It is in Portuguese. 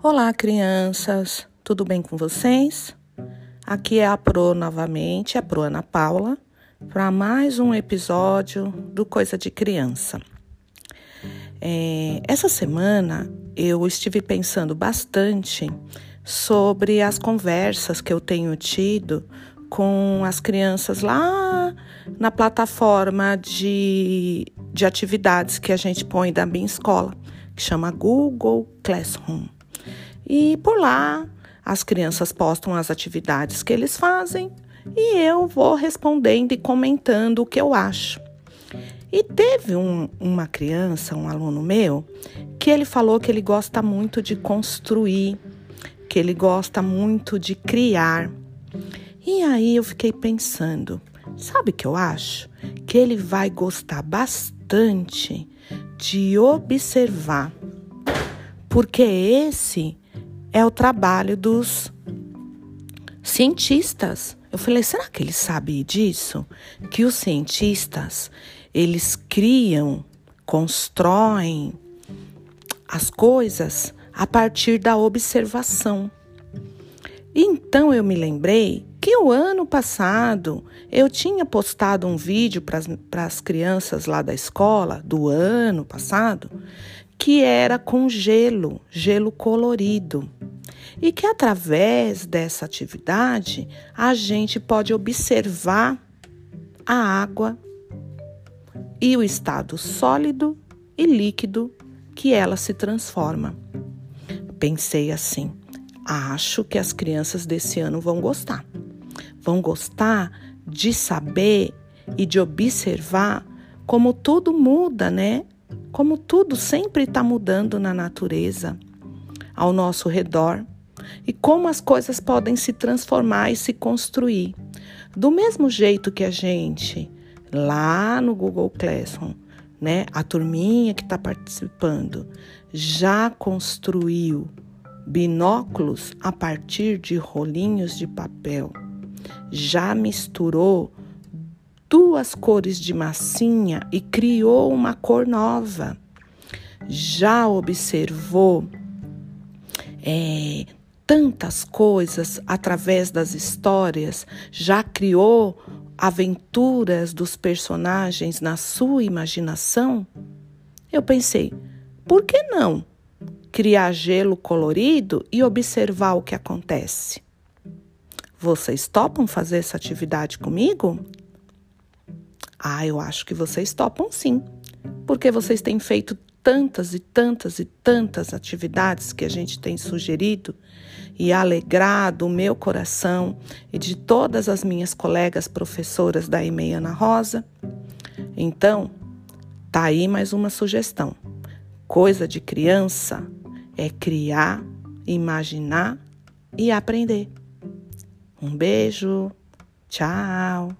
Olá, crianças, tudo bem com vocês? Aqui é a Pro novamente, a Pro Ana Paula, para mais um episódio do Coisa de Criança. É, essa semana eu estive pensando bastante sobre as conversas que eu tenho tido com as crianças lá na plataforma de, de atividades que a gente põe da minha escola, que chama Google Classroom. E por lá as crianças postam as atividades que eles fazem e eu vou respondendo e comentando o que eu acho. E teve um, uma criança, um aluno meu, que ele falou que ele gosta muito de construir, que ele gosta muito de criar. E aí eu fiquei pensando, sabe o que eu acho? Que ele vai gostar bastante de observar, porque esse é o trabalho dos cientistas. Eu falei, será que ele sabe disso? Que os cientistas, eles criam, constroem as coisas a partir da observação. Então eu me lembrei que o ano passado eu tinha postado um vídeo para as crianças lá da escola, do ano passado, que era com gelo, gelo colorido. E que através dessa atividade a gente pode observar a água e o estado sólido e líquido que ela se transforma. Pensei assim: acho que as crianças desse ano vão gostar. Vão gostar de saber e de observar como tudo muda, né? Como tudo sempre está mudando na natureza, ao nosso redor, e como as coisas podem se transformar e se construir. Do mesmo jeito que a gente, lá no Google Classroom, né, a turminha que está participando, já construiu binóculos a partir de rolinhos de papel, já misturou duas cores de massinha e criou uma cor nova. Já observou é, tantas coisas através das histórias, já criou aventuras dos personagens na sua imaginação? Eu pensei, por que não criar gelo colorido e observar o que acontece? Vocês topam fazer essa atividade comigo? Ah, eu acho que vocês topam sim, porque vocês têm feito tantas e tantas e tantas atividades que a gente tem sugerido e alegrado o meu coração e de todas as minhas colegas professoras da EMEI Ana Rosa. Então, tá aí mais uma sugestão. Coisa de criança é criar, imaginar e aprender. Um beijo, tchau!